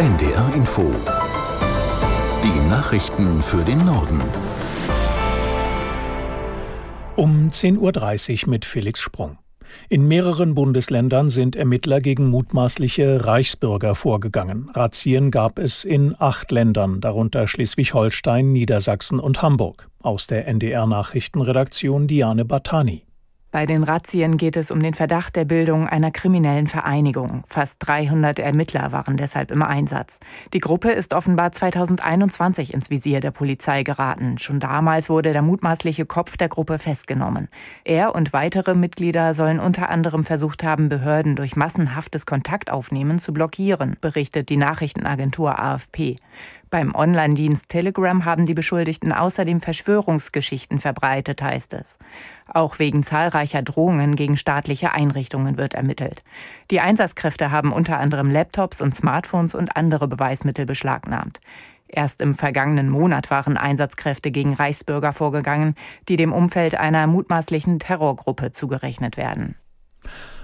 NDR Info. Die Nachrichten für den Norden. Um 10.30 Uhr mit Felix Sprung. In mehreren Bundesländern sind Ermittler gegen mutmaßliche Reichsbürger vorgegangen. Razzien gab es in acht Ländern, darunter Schleswig-Holstein, Niedersachsen und Hamburg. Aus der NDR Nachrichtenredaktion Diane Batani. Bei den Razzien geht es um den Verdacht der Bildung einer kriminellen Vereinigung. Fast 300 Ermittler waren deshalb im Einsatz. Die Gruppe ist offenbar 2021 ins Visier der Polizei geraten. Schon damals wurde der mutmaßliche Kopf der Gruppe festgenommen. Er und weitere Mitglieder sollen unter anderem versucht haben, Behörden durch massenhaftes Kontaktaufnehmen zu blockieren, berichtet die Nachrichtenagentur AFP. Beim Online-Dienst Telegram haben die Beschuldigten außerdem Verschwörungsgeschichten verbreitet, heißt es. Auch wegen zahlreicher Drohungen gegen staatliche Einrichtungen wird ermittelt. Die Einsatzkräfte haben unter anderem Laptops und Smartphones und andere Beweismittel beschlagnahmt. Erst im vergangenen Monat waren Einsatzkräfte gegen Reichsbürger vorgegangen, die dem Umfeld einer mutmaßlichen Terrorgruppe zugerechnet werden.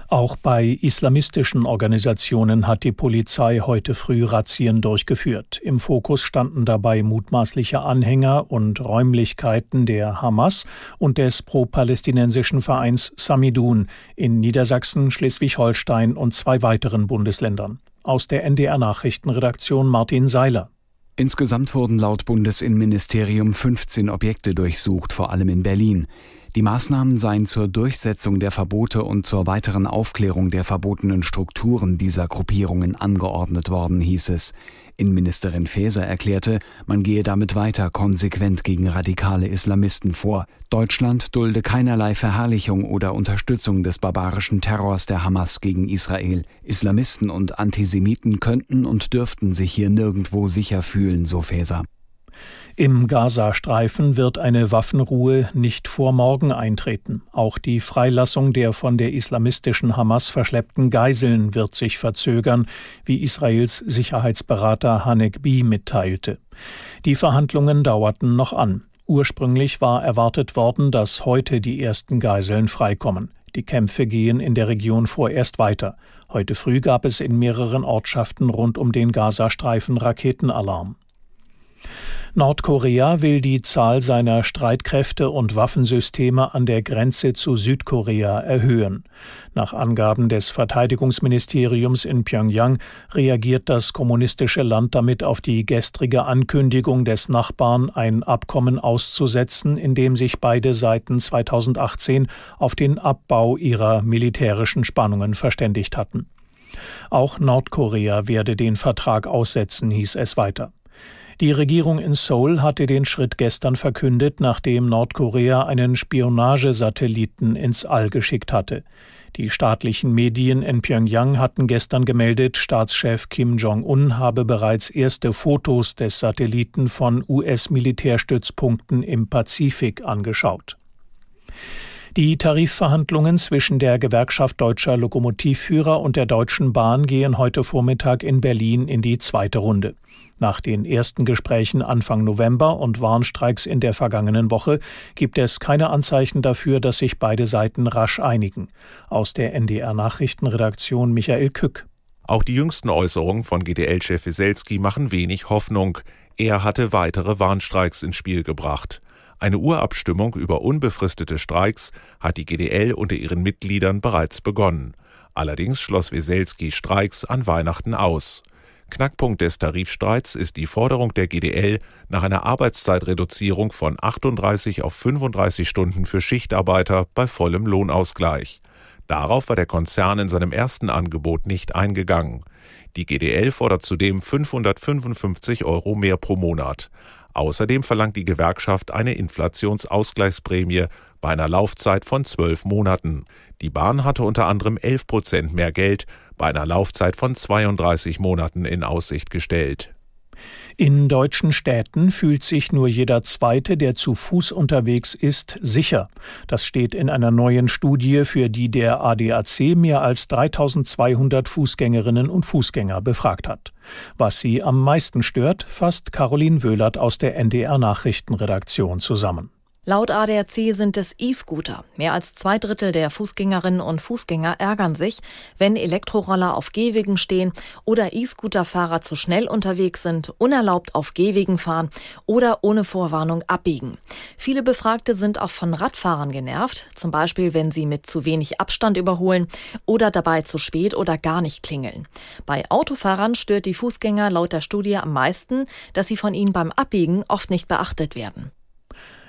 Auch bei islamistischen Organisationen hat die Polizei heute früh Razzien durchgeführt. Im Fokus standen dabei mutmaßliche Anhänger und Räumlichkeiten der Hamas und des pro-palästinensischen Vereins Samidun in Niedersachsen, Schleswig-Holstein und zwei weiteren Bundesländern. Aus der NDR Nachrichtenredaktion Martin Seiler. Insgesamt wurden laut Bundesinnenministerium 15 Objekte durchsucht, vor allem in Berlin. Die Maßnahmen seien zur Durchsetzung der Verbote und zur weiteren Aufklärung der verbotenen Strukturen dieser Gruppierungen angeordnet worden, hieß es. Innenministerin Faeser erklärte, man gehe damit weiter konsequent gegen radikale Islamisten vor. Deutschland dulde keinerlei Verherrlichung oder Unterstützung des barbarischen Terrors der Hamas gegen Israel. Islamisten und Antisemiten könnten und dürften sich hier nirgendwo sicher fühlen, so Faeser. Im Gazastreifen wird eine Waffenruhe nicht vor morgen eintreten. Auch die Freilassung der von der islamistischen Hamas verschleppten Geiseln wird sich verzögern, wie Israels Sicherheitsberater Hanek B. mitteilte. Die Verhandlungen dauerten noch an. Ursprünglich war erwartet worden, dass heute die ersten Geiseln freikommen. Die Kämpfe gehen in der Region vorerst weiter. Heute früh gab es in mehreren Ortschaften rund um den Gazastreifen Raketenalarm. Nordkorea will die Zahl seiner Streitkräfte und Waffensysteme an der Grenze zu Südkorea erhöhen. Nach Angaben des Verteidigungsministeriums in Pyongyang reagiert das kommunistische Land damit auf die gestrige Ankündigung des Nachbarn, ein Abkommen auszusetzen, in dem sich beide Seiten 2018 auf den Abbau ihrer militärischen Spannungen verständigt hatten. Auch Nordkorea werde den Vertrag aussetzen, hieß es weiter. Die Regierung in Seoul hatte den Schritt gestern verkündet, nachdem Nordkorea einen Spionagesatelliten ins All geschickt hatte. Die staatlichen Medien in Pyongyang hatten gestern gemeldet, Staatschef Kim Jong-un habe bereits erste Fotos des Satelliten von US-Militärstützpunkten im Pazifik angeschaut. Die Tarifverhandlungen zwischen der Gewerkschaft deutscher Lokomotivführer und der Deutschen Bahn gehen heute Vormittag in Berlin in die zweite Runde. Nach den ersten Gesprächen Anfang November und Warnstreiks in der vergangenen Woche gibt es keine Anzeichen dafür, dass sich beide Seiten rasch einigen. Aus der NDR Nachrichtenredaktion Michael Kück. Auch die jüngsten Äußerungen von GDL-Chef Wieselski machen wenig Hoffnung. Er hatte weitere Warnstreiks ins Spiel gebracht. Eine Urabstimmung über unbefristete Streiks hat die GDL unter ihren Mitgliedern bereits begonnen. Allerdings schloss Wieselski Streiks an Weihnachten aus. Knackpunkt des Tarifstreits ist die Forderung der GDL nach einer Arbeitszeitreduzierung von 38 auf 35 Stunden für Schichtarbeiter bei vollem Lohnausgleich. Darauf war der Konzern in seinem ersten Angebot nicht eingegangen. Die GDL fordert zudem 555 Euro mehr pro Monat. Außerdem verlangt die Gewerkschaft eine Inflationsausgleichsprämie bei einer Laufzeit von zwölf Monaten. Die Bahn hatte unter anderem 11 Prozent mehr Geld bei einer Laufzeit von 32 Monaten in Aussicht gestellt. In deutschen Städten fühlt sich nur jeder Zweite, der zu Fuß unterwegs ist, sicher. Das steht in einer neuen Studie, für die der ADAC mehr als 3200 Fußgängerinnen und Fußgänger befragt hat. Was sie am meisten stört, fasst Caroline Wöhlert aus der NDR Nachrichtenredaktion zusammen. Laut ADAC sind es E-Scooter. Mehr als zwei Drittel der Fußgängerinnen und Fußgänger ärgern sich, wenn Elektroroller auf Gehwegen stehen oder E-Scooter-Fahrer zu schnell unterwegs sind, unerlaubt auf Gehwegen fahren oder ohne Vorwarnung abbiegen. Viele Befragte sind auch von Radfahrern genervt, zum Beispiel wenn sie mit zu wenig Abstand überholen oder dabei zu spät oder gar nicht klingeln. Bei Autofahrern stört die Fußgänger laut der Studie am meisten, dass sie von ihnen beim Abbiegen oft nicht beachtet werden.